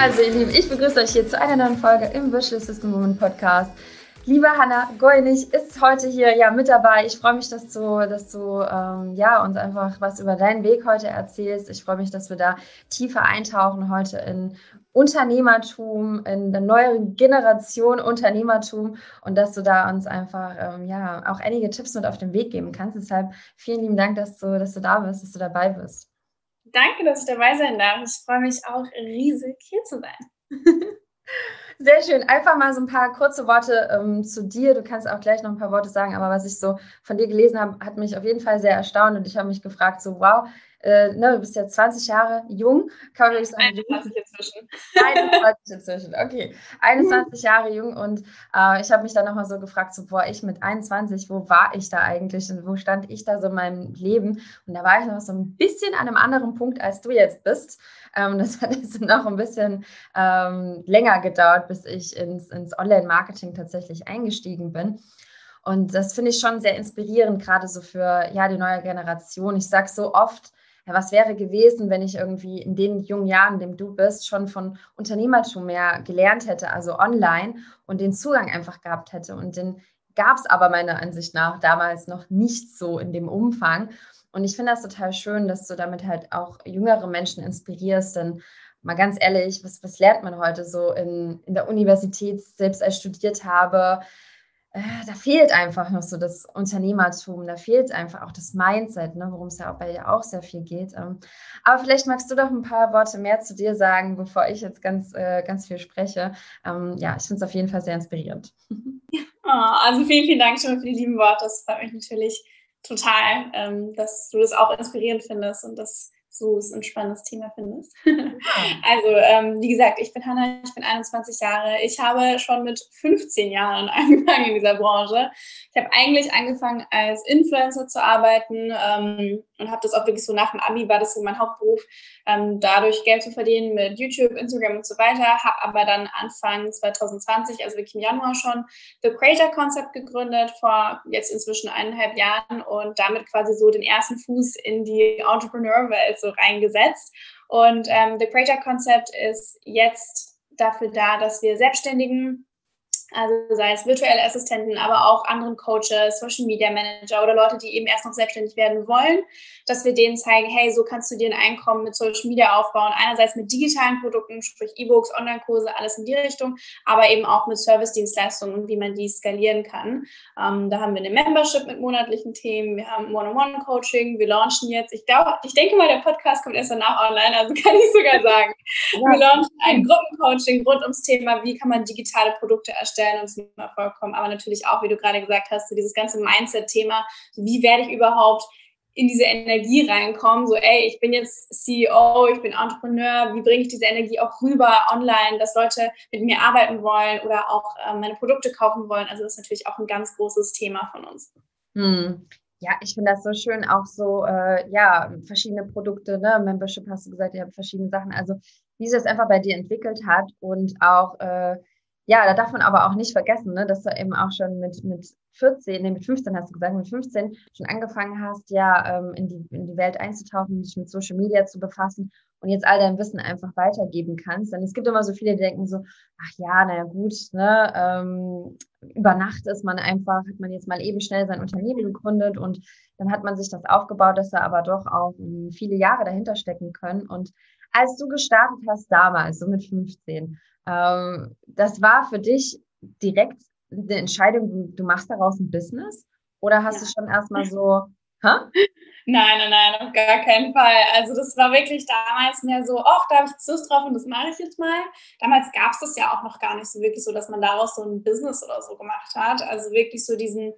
Also ihr Lieben, ich begrüße euch hier zu einer neuen Folge im Virtual Assistant Woman Podcast. Liebe Hanna Goinig ist heute hier ja mit dabei. Ich freue mich, dass du, dass du ähm, ja, uns einfach was über deinen Weg heute erzählst. Ich freue mich, dass wir da tiefer eintauchen heute in Unternehmertum, in der neueren Generation Unternehmertum und dass du da uns einfach ähm, ja auch einige Tipps mit auf den Weg geben kannst. Deshalb vielen lieben Dank, dass du, dass du da bist, dass du dabei bist. Danke, dass ich dabei sein darf. Ich freue mich auch riesig, hier zu sein. Sehr schön. Einfach mal so ein paar kurze Worte ähm, zu dir. Du kannst auch gleich noch ein paar Worte sagen, aber was ich so von dir gelesen habe, hat mich auf jeden Fall sehr erstaunt und ich habe mich gefragt, so wow, äh, ne, du bist ja 20 Jahre jung, kann man wirklich sagen. 21 inzwischen. 21 inzwischen, okay. 21 Jahre jung und äh, ich habe mich dann nochmal so gefragt, so, boah, ich mit 21, wo war ich da eigentlich und wo stand ich da so in meinem Leben? Und da war ich noch so ein bisschen an einem anderen Punkt, als du jetzt bist. Ähm, das hat jetzt noch ein bisschen ähm, länger gedauert, bis ich ins, ins Online-Marketing tatsächlich eingestiegen bin. Und das finde ich schon sehr inspirierend, gerade so für ja, die neue Generation. Ich sage so oft, ja, was wäre gewesen, wenn ich irgendwie in den jungen Jahren, in dem du bist, schon von Unternehmertum mehr gelernt hätte, also online und den Zugang einfach gehabt hätte. Und den gab es aber meiner Ansicht nach damals noch nicht so in dem Umfang. Und ich finde das total schön, dass du damit halt auch jüngere Menschen inspirierst, denn mal ganz ehrlich, was, was lernt man heute so in, in der Universität, selbst als ich studiert habe? Äh, da fehlt einfach noch so das Unternehmertum, da fehlt einfach auch das Mindset, ne, worum es ja auch bei dir auch sehr viel geht. Ähm, aber vielleicht magst du doch ein paar Worte mehr zu dir sagen, bevor ich jetzt ganz, äh, ganz viel spreche. Ähm, ja, ich finde es auf jeden Fall sehr inspirierend. Oh, also vielen, vielen Dank schon für die lieben Worte. Das freut mich natürlich total, ähm, dass du das auch inspirierend findest und dass so es ein spannendes Thema findest. also, ähm, wie gesagt, ich bin Hanna, ich bin 21 Jahre. Ich habe schon mit 15 Jahren angefangen in dieser Branche. Ich habe eigentlich angefangen als Influencer zu arbeiten ähm, und habe das auch wirklich so nach dem Abi war das so mein Hauptberuf, ähm, dadurch Geld zu verdienen mit YouTube, Instagram und so weiter. Habe aber dann Anfang 2020, also wirklich im Januar schon, The Creator Concept gegründet vor jetzt inzwischen eineinhalb Jahren und damit quasi so den ersten Fuß in die Entrepreneur-Welt so reingesetzt. Und ähm, The Creator Concept ist jetzt dafür da, dass wir Selbstständigen also sei es virtuelle Assistenten, aber auch anderen Coaches, Social Media Manager oder Leute, die eben erst noch selbstständig werden wollen, dass wir denen zeigen, hey, so kannst du dir ein Einkommen mit Social Media aufbauen. Einerseits mit digitalen Produkten, sprich E-Books, Online-Kurse, alles in die Richtung, aber eben auch mit Service-Dienstleistungen und wie man die skalieren kann. Ähm, da haben wir eine Membership mit monatlichen Themen, wir haben One-on-One-Coaching, wir launchen jetzt, ich glaube, ich denke mal, der Podcast kommt erst danach online, also kann ich sogar sagen. Wir launchen ein Gruppencoaching rund ums Thema, wie kann man digitale Produkte erstellen stellen und zum Erfolg kommen. Aber natürlich auch, wie du gerade gesagt hast, so dieses ganze Mindset-Thema, wie werde ich überhaupt in diese Energie reinkommen, so ey, ich bin jetzt CEO, ich bin Entrepreneur, wie bringe ich diese Energie auch rüber online, dass Leute mit mir arbeiten wollen oder auch äh, meine Produkte kaufen wollen. Also das ist natürlich auch ein ganz großes Thema von uns. Hm. Ja, ich finde das so schön, auch so, äh, ja, verschiedene Produkte, ne? Membership hast du gesagt, ihr habt verschiedene Sachen. Also, wie sich das einfach bei dir entwickelt hat und auch, äh, ja, da darf man aber auch nicht vergessen, ne, dass du eben auch schon mit, mit 14, nee, mit 15 hast du gesagt, mit 15 schon angefangen hast, ja, ähm, in, die, in die Welt einzutauchen, dich mit Social Media zu befassen und jetzt all dein Wissen einfach weitergeben kannst. Denn es gibt immer so viele, die denken so, ach ja, naja gut, ne, ähm, über Nacht ist man einfach, hat man jetzt mal eben schnell sein Unternehmen gegründet und dann hat man sich das aufgebaut, dass da aber doch auch ähm, viele Jahre dahinter stecken können. Und als du gestartet hast damals, so mit 15, ähm, das war für dich direkt eine Entscheidung, du machst daraus ein Business? Oder hast ja. du schon erstmal so, hä? Nein, nein, nein, auf gar keinen Fall. Also das war wirklich damals mehr so, ach, da habe ich Lust drauf und das mache ich jetzt mal. Damals gab es das ja auch noch gar nicht so wirklich so, dass man daraus so ein Business oder so gemacht hat. Also wirklich so diesen,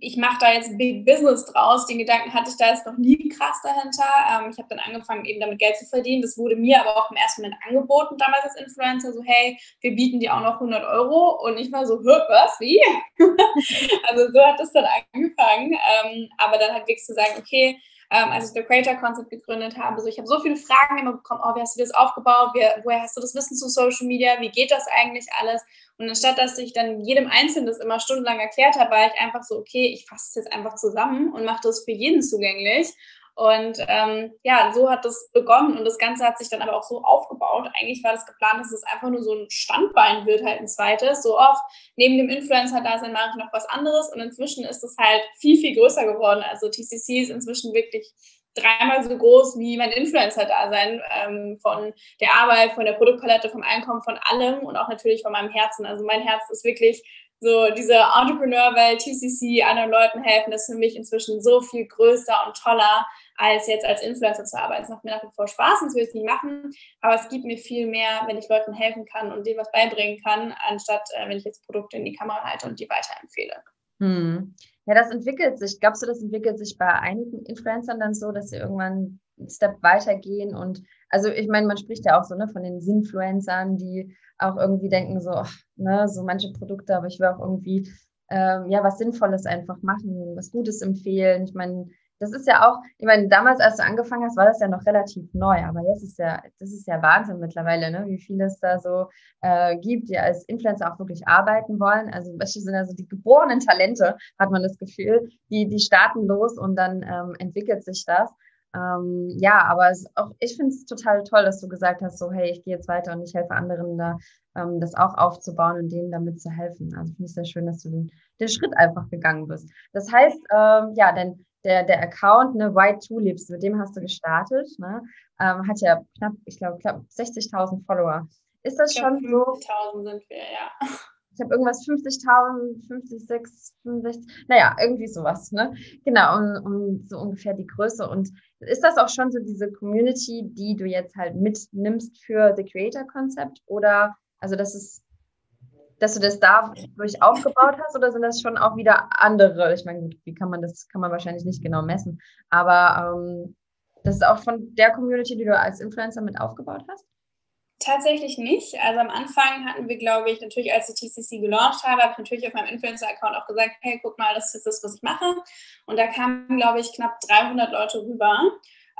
ich mache da jetzt Big Business draus. Den Gedanken hatte ich da jetzt noch nie krass dahinter. Ähm, ich habe dann angefangen, eben damit Geld zu verdienen. Das wurde mir aber auch im ersten Moment angeboten, damals als Influencer, so hey, wir bieten dir auch noch 100 Euro. Und ich war so, was, wie? also so hat das dann angefangen. Ähm, aber dann halt wirklich zu sagen, okay, ähm, als ich The Creator Concept gegründet habe. So, ich habe so viele Fragen immer bekommen, oh, wie hast du das aufgebaut? Wie, woher hast du das Wissen zu Social Media? Wie geht das eigentlich alles? Und anstatt, dass ich dann jedem Einzelnen das immer stundenlang erklärt habe, war ich einfach so, okay, ich fasse es jetzt einfach zusammen und mache das für jeden zugänglich. Und ähm, ja, so hat das begonnen und das Ganze hat sich dann aber auch so aufgebaut. Eigentlich war das geplant, dass es einfach nur so ein Standbein wird, halt ein zweites. So auch neben dem Influencer-Dasein mache ich noch was anderes und inzwischen ist es halt viel, viel größer geworden. Also TCC ist inzwischen wirklich dreimal so groß wie mein Influencer-Dasein ähm, von der Arbeit, von der Produktpalette, vom Einkommen, von allem und auch natürlich von meinem Herzen. Also mein Herz ist wirklich so diese Entrepreneur-Welt, TCC, anderen Leuten helfen, das ist für mich inzwischen so viel größer und toller, als jetzt als Influencer zu arbeiten. Es macht mir nach wie vor Spaß, das will ich nicht machen, aber es gibt mir viel mehr, wenn ich Leuten helfen kann und denen was beibringen kann, anstatt äh, wenn ich jetzt Produkte in die Kamera halte und die weiterempfehle. Hm. Ja, das entwickelt sich. Glaubst du, das entwickelt sich bei einigen Influencern dann so, dass sie irgendwann einen Step weitergehen und also ich meine, man spricht ja auch so ne, von den Sinfluencern, die auch irgendwie denken so, ach, ne, so manche Produkte, aber ich will auch irgendwie ähm, ja was Sinnvolles einfach machen, was Gutes empfehlen. Ich meine, das ist ja auch, ich meine, damals, als du angefangen hast, war das ja noch relativ neu, aber jetzt ist ja, das ist ja Wahnsinn mittlerweile, ne? wie viele es da so äh, gibt, die als Influencer auch wirklich arbeiten wollen. Also, welche sind also die geborenen Talente, hat man das Gefühl, die, die starten los und dann ähm, entwickelt sich das. Ähm, ja, aber auch, ich finde es total toll, dass du gesagt hast, so, hey, ich gehe jetzt weiter und ich helfe anderen da, ähm, das auch aufzubauen und denen damit zu helfen. Also finde ich sehr schön, dass du den, den Schritt einfach gegangen bist. Das heißt, ähm, ja, denn der, der Account, ne, White Tulips, mit dem hast du gestartet, ne, ähm, hat ja knapp, ich glaube, knapp 60.000 Follower. Ist das schon so? 50.000 sind wir, ja ich habe irgendwas 50.000, 56, 65, naja, irgendwie sowas, ne? Genau, und, und so ungefähr die Größe. Und ist das auch schon so diese Community, die du jetzt halt mitnimmst für The Creator Concept? Oder, also das ist, dass du das da durch aufgebaut hast, oder sind das schon auch wieder andere? Ich meine, gut, wie kann man das, kann man wahrscheinlich nicht genau messen, aber ähm, das ist auch von der Community, die du als Influencer mit aufgebaut hast? Tatsächlich nicht. Also am Anfang hatten wir, glaube ich, natürlich, als ich TCC gelauncht habe, habe ich natürlich auf meinem Influencer-Account auch gesagt, hey, guck mal, das ist das, was ich mache. Und da kamen, glaube ich, knapp 300 Leute rüber.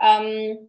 Ähm,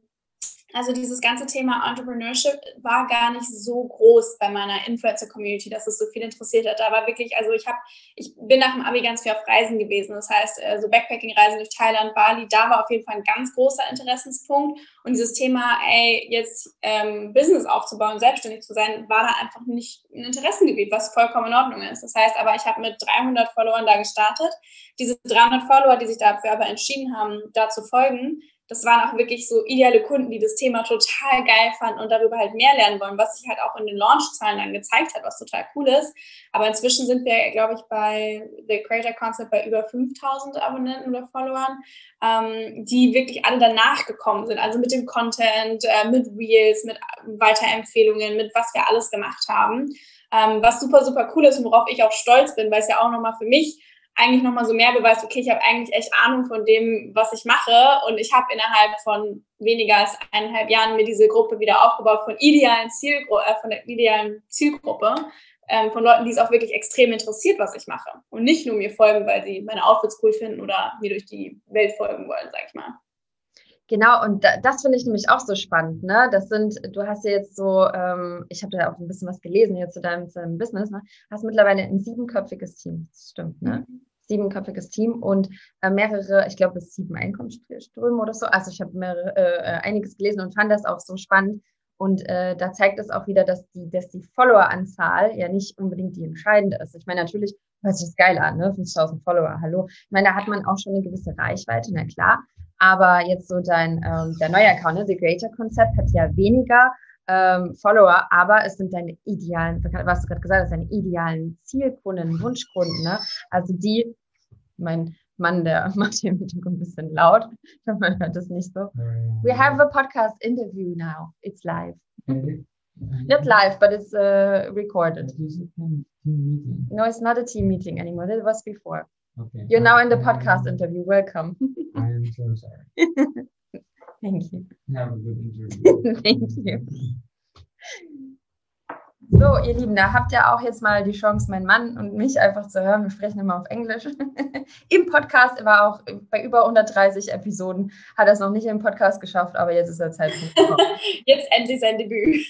also dieses ganze Thema Entrepreneurship war gar nicht so groß bei meiner Influencer-Community, dass es so viel interessiert hat. Da war wirklich, also ich habe, ich bin nach dem Abi ganz viel auf Reisen gewesen. Das heißt, äh, so Backpacking-Reisen durch Thailand, Bali, da war auf jeden Fall ein ganz großer Interessenspunkt. Und dieses Thema, ey, jetzt ähm, Business aufzubauen, selbstständig zu sein, war da einfach nicht ein Interessengebiet, was vollkommen in Ordnung ist. Das heißt aber, ich habe mit 300 Followern da gestartet. Diese 300 Follower, die sich dafür aber entschieden haben, da zu folgen, das waren auch wirklich so ideale Kunden, die das Thema total geil fanden und darüber halt mehr lernen wollen, was sich halt auch in den Launch-Zahlen dann gezeigt hat, was total cool ist. Aber inzwischen sind wir, glaube ich, bei The Creator Concept bei über 5000 Abonnenten oder Followern, ähm, die wirklich alle danach gekommen sind. Also mit dem Content, äh, mit Reels, mit Weiterempfehlungen, mit was wir alles gemacht haben. Ähm, was super, super cool ist und worauf ich auch stolz bin, weil es ja auch nochmal für mich eigentlich nochmal so mehr beweist, okay, ich habe eigentlich echt Ahnung von dem, was ich mache und ich habe innerhalb von weniger als eineinhalb Jahren mir diese Gruppe wieder aufgebaut von idealen Zielgru äh, von der idealen Zielgruppe, ähm, von Leuten, die es auch wirklich extrem interessiert, was ich mache und nicht nur mir folgen, weil sie meine Outfits cool finden oder mir durch die Welt folgen wollen, sag ich mal. Genau, und das finde ich nämlich auch so spannend, ne? Das sind, du hast ja jetzt so, ähm, ich habe da auch ein bisschen was gelesen jetzt zu deinem, zu deinem Business, ne? Hast mittlerweile ein siebenköpfiges Team, das stimmt, ne? Mhm. Siebenköpfiges Team und äh, mehrere, ich glaube, es sieben Einkommensströme oder so. Also ich habe äh, äh, einiges gelesen und fand das auch so spannend. Und äh, da zeigt es auch wieder, dass die, dass die Follower-Anzahl ja nicht unbedingt die entscheidende ist. Ich meine, natürlich hört sich das geil an, ne? 50.000 Follower, hallo. Ich meine, da hat man auch schon eine gewisse Reichweite, na klar. Aber jetzt so dein, ähm, der neue Account, ne, The Creator Concept, hat ja weniger ähm, Follower, aber es sind deine idealen, was du gerade gesagt hast, deine idealen Zielkunden, Wunschkunden. Ne? Also die, mein Mann, der macht hier im Hintergrund ein bisschen laut. Man hört das nicht so. We have a podcast interview now. It's live. Not live, but it's uh, recorded. No, it's not a team meeting anymore. That was before. Okay. You're now in the podcast interview. Welcome. I am so sorry. Thank you. Have a good interview. Thank you. So, ihr Lieben, da habt ihr auch jetzt mal die Chance, meinen Mann und mich einfach zu hören. Wir sprechen immer auf Englisch. Im Podcast er war auch bei über 130 Episoden, hat er es noch nicht im Podcast geschafft, aber jetzt ist er Zeitpunkt jetzt endlich sein Debüt.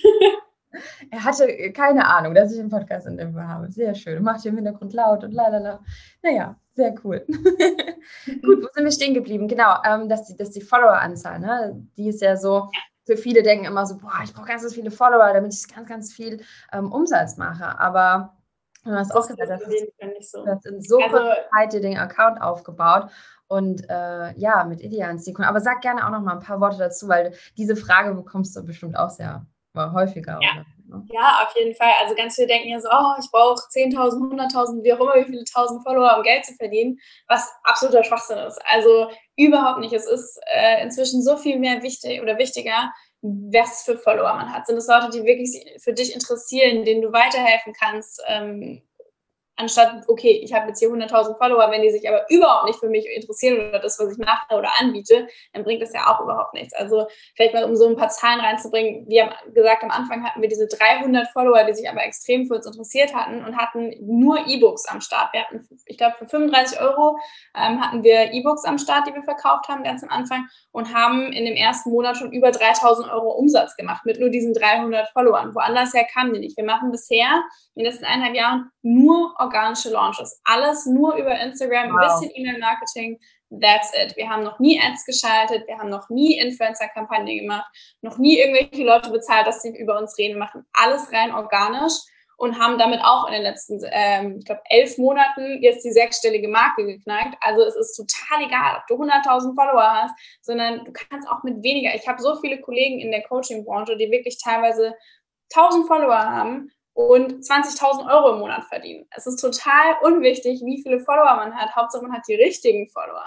er hatte keine Ahnung, dass ich einen Podcast-Interview habe. Sehr schön. Macht hier im Hintergrund laut und lalala. Naja, sehr cool. Gut, wo sind wir stehen geblieben? Genau, ähm, dass die, dass die Follower-Anzahl, ne, die ist ja so, für viele denken immer so, boah, ich brauche ganz, ganz viele Follower, damit ich ganz, ganz viel ähm, Umsatz mache. Aber du hast auch gesagt, das, ist, so. das in so also, kurzer Zeit dir den Account aufgebaut und äh, ja, mit idealen Zielkunden. Aber sag gerne auch noch mal ein paar Worte dazu, weil diese Frage bekommst du bestimmt auch sehr häufiger. Ja. Ne? Ja, auf jeden Fall. Also ganz viele denken ja so, oh, ich brauche 10.000, 100.000, wie auch immer, wie viele tausend Follower, um Geld zu verdienen, was absoluter Schwachsinn ist. Also überhaupt nicht. Es ist äh, inzwischen so viel mehr wichtig oder wichtiger, was für Follower man hat. Sind es Leute, die wirklich für dich interessieren, denen du weiterhelfen kannst, ähm, anstatt, okay, ich habe jetzt hier 100.000 Follower, wenn die sich aber überhaupt nicht für mich interessieren oder das, was ich mache oder anbiete, dann bringt das ja auch überhaupt nichts. Also vielleicht mal, um so ein paar Zahlen reinzubringen, wie gesagt, am Anfang hatten wir diese 300 Follower, die sich aber extrem für uns interessiert hatten und hatten nur E-Books am Start. Wir hatten, ich glaube, für 35 Euro ähm, hatten wir E-Books am Start, die wir verkauft haben ganz am Anfang und haben in dem ersten Monat schon über 3.000 Euro Umsatz gemacht mit nur diesen 300 Followern. Woanders her kamen die nicht. Wir machen bisher in den letzten eineinhalb Jahren nur organische Launches. Alles nur über Instagram, wow. ein bisschen E-Mail-Marketing. That's it. Wir haben noch nie Ads geschaltet, wir haben noch nie Influencer-Kampagnen gemacht, noch nie irgendwelche Leute bezahlt, dass sie über uns reden, wir machen alles rein organisch und haben damit auch in den letzten, ähm, ich glaube, elf Monaten jetzt die sechsstellige Marke geknackt. Also es ist total egal, ob du 100.000 Follower hast, sondern du kannst auch mit weniger. Ich habe so viele Kollegen in der Coaching-Branche, die wirklich teilweise 1000 Follower haben und 20.000 Euro im Monat verdienen. Es ist total unwichtig, wie viele Follower man hat. Hauptsache, man hat die richtigen Follower.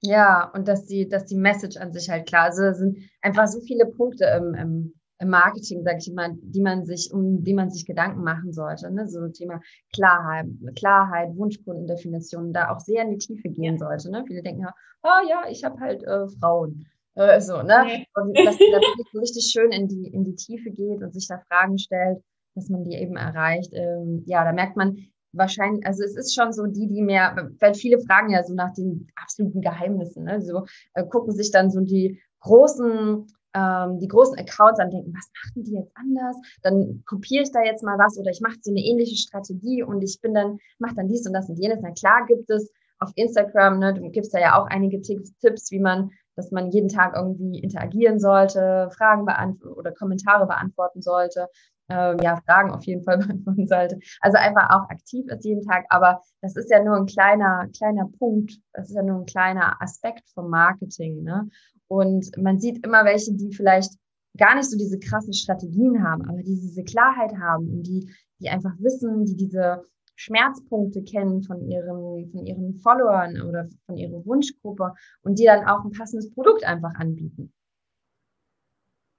Ja, und dass die, dass die Message an sich halt klar ist. Also, es sind einfach so viele Punkte im, im, im Marketing, sage ich mal, die man sich, um die man sich Gedanken machen sollte. Ne? So Thema Klarheit, Klarheit, Wunschkundendefinition, da auch sehr in die Tiefe gehen sollte. Ne? Viele denken ja, oh ja, ich habe halt äh, Frauen. Äh, so, ne? Und dass man da wirklich richtig schön in die, in die Tiefe geht und sich da Fragen stellt dass man die eben erreicht. Ähm, ja, da merkt man wahrscheinlich, also es ist schon so die, die mehr, weil viele fragen ja so nach den absoluten Geheimnissen, ne? so äh, gucken sich dann so die großen ähm, die großen Accounts an denken, was machen die jetzt anders? Dann kopiere ich da jetzt mal was oder ich mache so eine ähnliche Strategie und ich bin dann, mache dann dies und das und jenes. Na klar gibt es auf Instagram, ne, du gibst da ja auch einige Tipps, wie man, dass man jeden Tag irgendwie interagieren sollte, Fragen beantworten oder Kommentare beantworten sollte ähm, ja, Fragen auf jeden Fall beantworten sollte. Also einfach auch aktiv ist jeden Tag, aber das ist ja nur ein kleiner, kleiner Punkt, das ist ja nur ein kleiner Aspekt vom Marketing. Ne? Und man sieht immer welche, die vielleicht gar nicht so diese krassen Strategien haben, aber die diese Klarheit haben und die, die einfach wissen, die diese Schmerzpunkte kennen von ihren, von ihren Followern oder von ihrer Wunschgruppe und die dann auch ein passendes Produkt einfach anbieten.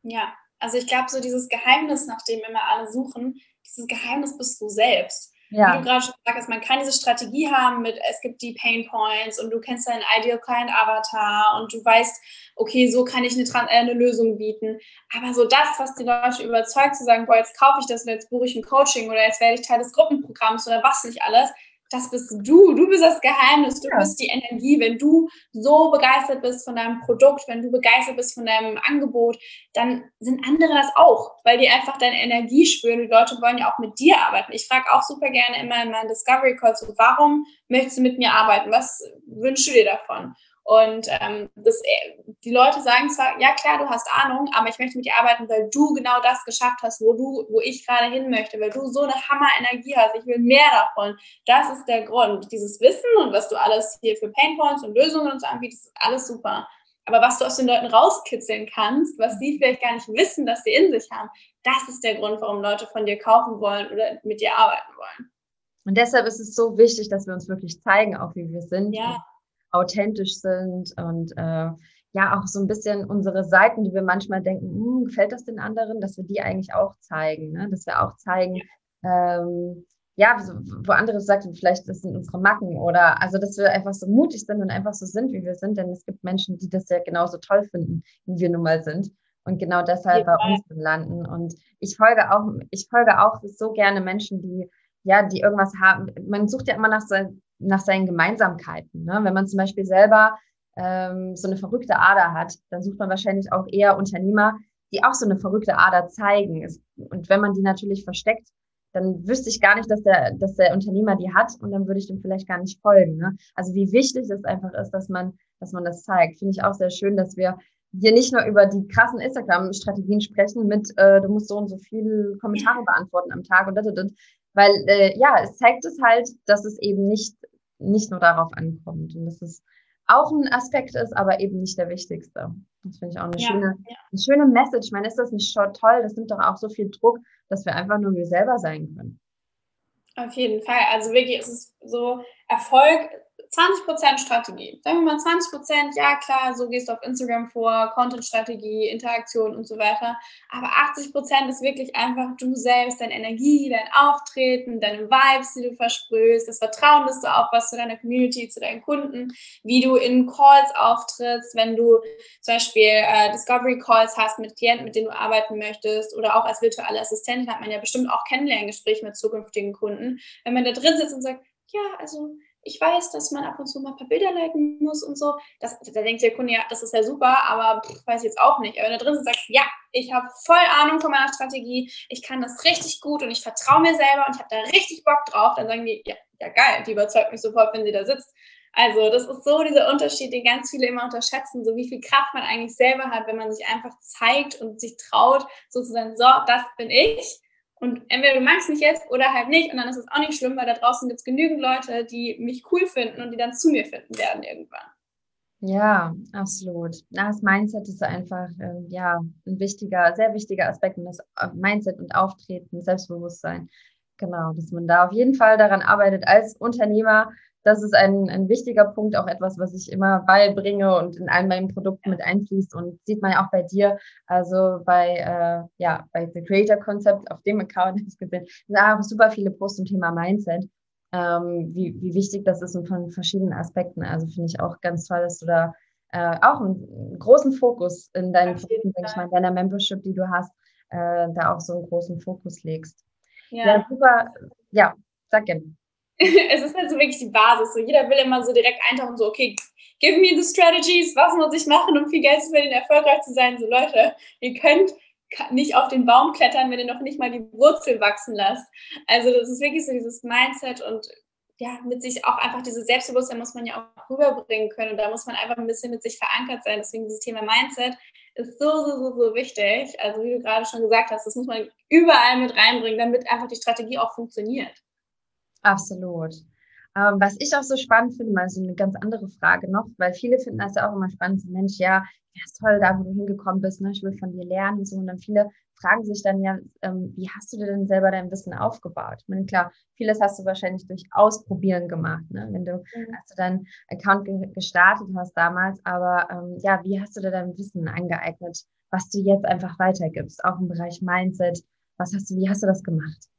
Ja, also ich glaube, so dieses Geheimnis, nach dem immer alle suchen, dieses Geheimnis bist du selbst. Ja. Wie du gerade schon gesagt hast, man kann diese Strategie haben mit, es gibt die Pain Points und du kennst deinen Ideal Client Avatar und du weißt, okay, so kann ich eine, äh, eine Lösung bieten. Aber so das, was die Leute überzeugt, zu sagen, boah, jetzt kaufe ich das und jetzt buche ich ein Coaching oder jetzt werde ich Teil des Gruppenprogramms oder was nicht alles, das bist du. Du bist das Geheimnis. Du ja. bist die Energie. Wenn du so begeistert bist von deinem Produkt, wenn du begeistert bist von deinem Angebot, dann sind andere das auch, weil die einfach deine Energie spüren. Die Leute wollen ja auch mit dir arbeiten. Ich frage auch super gerne immer in meinen Discovery Calls, so, warum möchtest du mit mir arbeiten? Was wünschst du dir davon? Und ähm, das, äh, die Leute sagen zwar, ja klar, du hast Ahnung, aber ich möchte mit dir arbeiten, weil du genau das geschafft hast, wo du, wo ich gerade hin möchte, weil du so eine Hammer-Energie hast. Ich will mehr davon. Das ist der Grund. Dieses Wissen und was du alles hier für Painpoints und Lösungen und so anbietest, ist alles super. Aber was du aus den Leuten rauskitzeln kannst, was sie vielleicht gar nicht wissen, dass sie in sich haben, das ist der Grund, warum Leute von dir kaufen wollen oder mit dir arbeiten wollen. Und deshalb ist es so wichtig, dass wir uns wirklich zeigen, auch wie wir sind. Ja authentisch sind und äh, ja auch so ein bisschen unsere Seiten, die wir manchmal denken, hm, gefällt das den anderen, dass wir die eigentlich auch zeigen, ne? dass wir auch zeigen, ähm, ja, wo andere sagen, vielleicht das sind unsere Macken oder also, dass wir einfach so mutig sind und einfach so sind, wie wir sind, denn es gibt Menschen, die das ja genauso toll finden, wie wir nun mal sind und genau deshalb ja. bei uns landen. Und ich folge auch, ich folge auch so gerne Menschen, die ja, die irgendwas haben. Man sucht ja immer nach, nach seinen Gemeinsamkeiten. Ne? Wenn man zum Beispiel selber ähm, so eine verrückte Ader hat, dann sucht man wahrscheinlich auch eher Unternehmer, die auch so eine verrückte Ader zeigen. Und wenn man die natürlich versteckt, dann wüsste ich gar nicht, dass der, dass der Unternehmer die hat und dann würde ich dem vielleicht gar nicht folgen. Ne? Also wie wichtig es einfach ist, dass man, dass man das zeigt, finde ich auch sehr schön, dass wir hier nicht nur über die krassen Instagram-Strategien sprechen mit, äh, du musst so und so viele Kommentare beantworten am Tag und das, das, weil äh, ja, es zeigt es halt, dass es eben nicht, nicht nur darauf ankommt und dass es auch ein Aspekt ist, aber eben nicht der wichtigste. Das finde ich auch eine, ja, schöne, ja. eine schöne Message. Ich meine, ist das nicht schon toll? Das nimmt doch auch so viel Druck, dass wir einfach nur wir selber sein können. Auf jeden Fall. Also wirklich ist es so, Erfolg 20% Strategie. Sagen wir mal 20%, ja klar, so gehst du auf Instagram vor, Content-Strategie, Interaktion und so weiter. Aber 80% ist wirklich einfach du selbst, deine Energie, dein Auftreten, deine Vibes, die du versprühst, das Vertrauen, das du aufbaust zu deiner Community, zu deinen Kunden, wie du in Calls auftrittst, wenn du zum Beispiel äh, Discovery Calls hast mit Klienten, mit denen du arbeiten möchtest oder auch als virtuelle Assistentin hat man ja bestimmt auch Kennenlerngespräche mit zukünftigen Kunden. Wenn man da drin sitzt und sagt, ja, also ich weiß, dass man ab und zu mal ein paar Bilder liken muss und so. Das, da denkt der Kunde, ja, das ist ja super, aber pff, weiß ich jetzt auch nicht. Aber wenn du drin sagst, ja, ich habe voll Ahnung von meiner Strategie, ich kann das richtig gut und ich vertraue mir selber und ich habe da richtig Bock drauf, dann sagen die, ja, ja geil, die überzeugt mich sofort, wenn sie da sitzt. Also das ist so dieser Unterschied, den ganz viele immer unterschätzen, so wie viel Kraft man eigentlich selber hat, wenn man sich einfach zeigt und sich traut, sozusagen, so, das bin ich und entweder du magst mich jetzt oder halt nicht. Und dann ist es auch nicht schlimm, weil da draußen gibt es genügend Leute, die mich cool finden und die dann zu mir finden werden irgendwann. Ja, absolut. Das Mindset ist einfach ähm, ja ein wichtiger, sehr wichtiger Aspekt. Und das äh, Mindset und Auftreten, Selbstbewusstsein. Genau, dass man da auf jeden Fall daran arbeitet als Unternehmer, das ist ein, ein wichtiger Punkt, auch etwas, was ich immer beibringe und in allen meinen Produkten mit einfließt und sieht man ja auch bei dir, also bei, äh, ja, bei The Creator Concept, auf dem Account habe ich gesehen, da super viele Posts zum Thema Mindset, ähm, wie, wie wichtig das ist und von verschiedenen Aspekten. Also finde ich auch ganz toll, dass du da äh, auch einen großen Fokus in deinen Produkten, denke ich mal, in deiner Membership, die du hast, äh, da auch so einen großen Fokus legst. Ja, ja super. Ja, sag gerne. es ist halt so wirklich die Basis. So, jeder will immer so direkt eintauchen, so, okay, give me the strategies, was muss ich machen, um viel Geld zu verdienen, erfolgreich zu sein. So, Leute, ihr könnt nicht auf den Baum klettern, wenn ihr noch nicht mal die Wurzel wachsen lasst. Also, das ist wirklich so dieses Mindset und ja, mit sich auch einfach dieses Selbstbewusstsein muss man ja auch rüberbringen können und da muss man einfach ein bisschen mit sich verankert sein. Deswegen dieses Thema Mindset ist so, so, so, so wichtig. Also wie du gerade schon gesagt hast, das muss man überall mit reinbringen, damit einfach die Strategie auch funktioniert. Absolut. Ähm, was ich auch so spannend finde, mal so eine ganz andere Frage noch, weil viele finden das ja auch immer spannend, so Mensch, ja, ja, ist toll, da wo du hingekommen bist, ne? ich will von dir lernen und so. Und dann viele fragen sich dann ja, ähm, wie hast du dir denn selber dein Wissen aufgebaut? Ich meine, klar, vieles hast du wahrscheinlich durch Ausprobieren gemacht, ne? wenn du, mhm. als du deinen Account ge gestartet hast damals, aber ähm, ja, wie hast du dir dein Wissen angeeignet, was du jetzt einfach weitergibst, auch im Bereich Mindset? Was hast du, wie hast du das gemacht?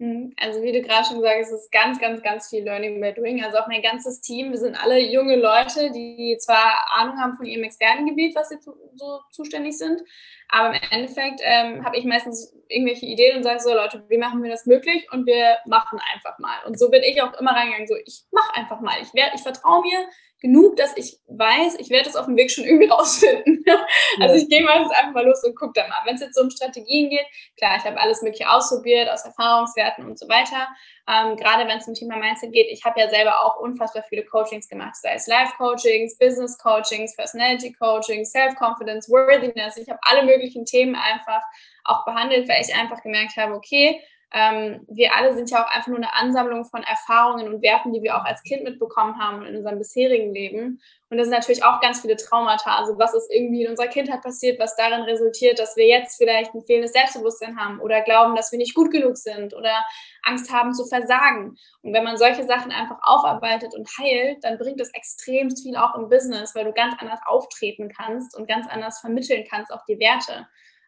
Mhm. Also wie du gerade schon gesagt hast, es ist ganz, ganz, ganz viel Learning by Doing. Also auch mein ganzes Team, wir sind alle junge Leute, die zwar Ahnung haben von ihrem Expertengebiet, was sie zu, so zuständig sind, aber im Endeffekt ähm, habe ich meistens irgendwelche Ideen und sage so, Leute, wie machen wir das möglich? Und wir machen einfach mal. Und so bin ich auch immer reingegangen, so, ich mache einfach mal. Ich, ich vertraue mir, genug, dass ich weiß, ich werde es auf dem Weg schon irgendwie rausfinden. also ich gehe meistens einfach mal los und gucke da mal. Wenn es jetzt so um Strategien geht, klar, ich habe alles Mögliche ausprobiert, aus Erfahrungswerten und so weiter. Ähm, gerade wenn es um Thema Mindset geht, ich habe ja selber auch unfassbar viele Coachings gemacht, sei es Life-Coachings, Business-Coachings, Personality-Coachings, Self-Confidence, Worthiness. Ich habe alle möglichen Themen einfach auch behandelt, weil ich einfach gemerkt habe, okay, ähm, wir alle sind ja auch einfach nur eine Ansammlung von Erfahrungen und Werten, die wir auch als Kind mitbekommen haben in unserem bisherigen Leben. Und das sind natürlich auch ganz viele Traumata. Also was ist irgendwie in unserer Kindheit passiert, was darin resultiert, dass wir jetzt vielleicht ein fehlendes Selbstbewusstsein haben oder glauben, dass wir nicht gut genug sind oder Angst haben zu versagen. Und wenn man solche Sachen einfach aufarbeitet und heilt, dann bringt das extrem viel auch im Business, weil du ganz anders auftreten kannst und ganz anders vermitteln kannst, auch die Werte.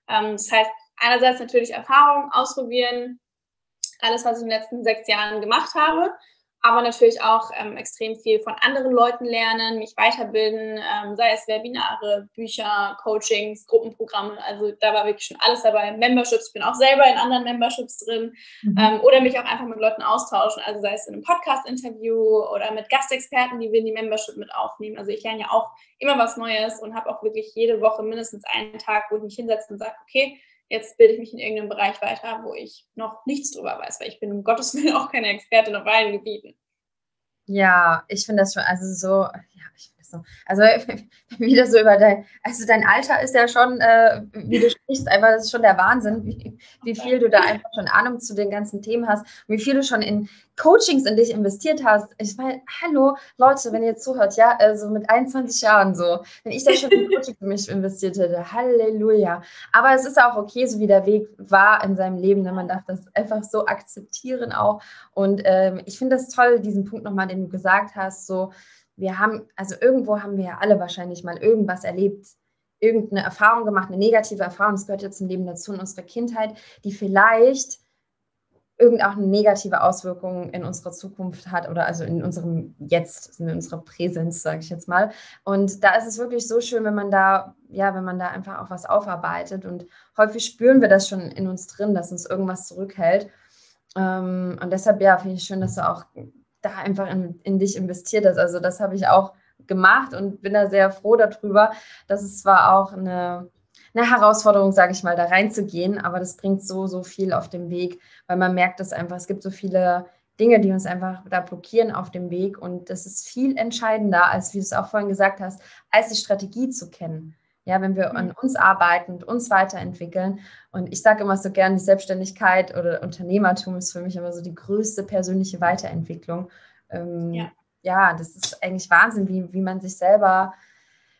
Ähm, das heißt, einerseits natürlich Erfahrung ausprobieren, alles, was ich in den letzten sechs Jahren gemacht habe. aber natürlich auch ähm, extrem viel von anderen Leuten lernen, mich weiterbilden, ähm, sei es Webinare, Bücher, Coachings, Gruppenprogramme. Also da war wirklich schon alles dabei. Memberships, ich bin auch selber in anderen Memberships drin mhm. ähm, oder mich auch einfach mit Leuten austauschen. Also sei es in einem Podcast-Interview oder mit Gastexperten, die wir in die Membership mit aufnehmen. Also ich lerne ja auch immer was Neues und habe auch wirklich jede Woche mindestens einen Tag, wo ich mich hinsetze und sage, okay, jetzt bilde ich mich in irgendeinem Bereich weiter, wo ich noch nichts drüber weiß, weil ich bin um Gottes Willen auch keine Expertin auf allen Gebieten. Ja, ich finde das schon, also so, ja, ich finde so, also wieder so über dein, also dein Alter ist ja schon, äh, wie du sprichst, einfach, das ist schon der Wahnsinn, wie, wie viel du da einfach schon Ahnung zu den ganzen Themen hast, wie viel du schon in Coachings in dich investiert hast. Ich meine, hallo Leute, wenn ihr jetzt zuhört, ja, also mit 21 Jahren so, wenn ich da schon in Coaching für mich investiert hätte, Halleluja. Aber es ist auch okay, so wie der Weg war in seinem Leben, ne? man darf das einfach so akzeptieren auch. Und ähm, ich finde das toll, diesen Punkt nochmal, den du gesagt hast, so, wir haben, also irgendwo haben wir ja alle wahrscheinlich mal irgendwas erlebt, irgendeine Erfahrung gemacht, eine negative Erfahrung, das gehört ja zum Leben dazu in unserer Kindheit, die vielleicht irgendeine negative Auswirkungen in unserer Zukunft hat oder also in unserem Jetzt, in unserer Präsenz, sage ich jetzt mal. Und da ist es wirklich so schön, wenn man da, ja, wenn man da einfach auch was aufarbeitet. Und häufig spüren wir das schon in uns drin, dass uns irgendwas zurückhält. Ähm, und deshalb, ja, finde ich schön, dass du auch da einfach in, in dich investiert hast. Also das habe ich auch gemacht und bin da sehr froh darüber, dass es zwar auch eine eine Herausforderung, sage ich mal, da reinzugehen, aber das bringt so, so viel auf dem Weg, weil man merkt dass einfach, es gibt so viele Dinge, die uns einfach da blockieren auf dem Weg und das ist viel entscheidender, als wie du es auch vorhin gesagt hast, als die Strategie zu kennen. Ja, wenn wir an mhm. uns arbeiten und uns weiterentwickeln. Und ich sage immer so gern, die Selbstständigkeit oder Unternehmertum ist für mich immer so die größte persönliche Weiterentwicklung. Ähm, ja. ja. das ist eigentlich Wahnsinn, wie, wie man sich selber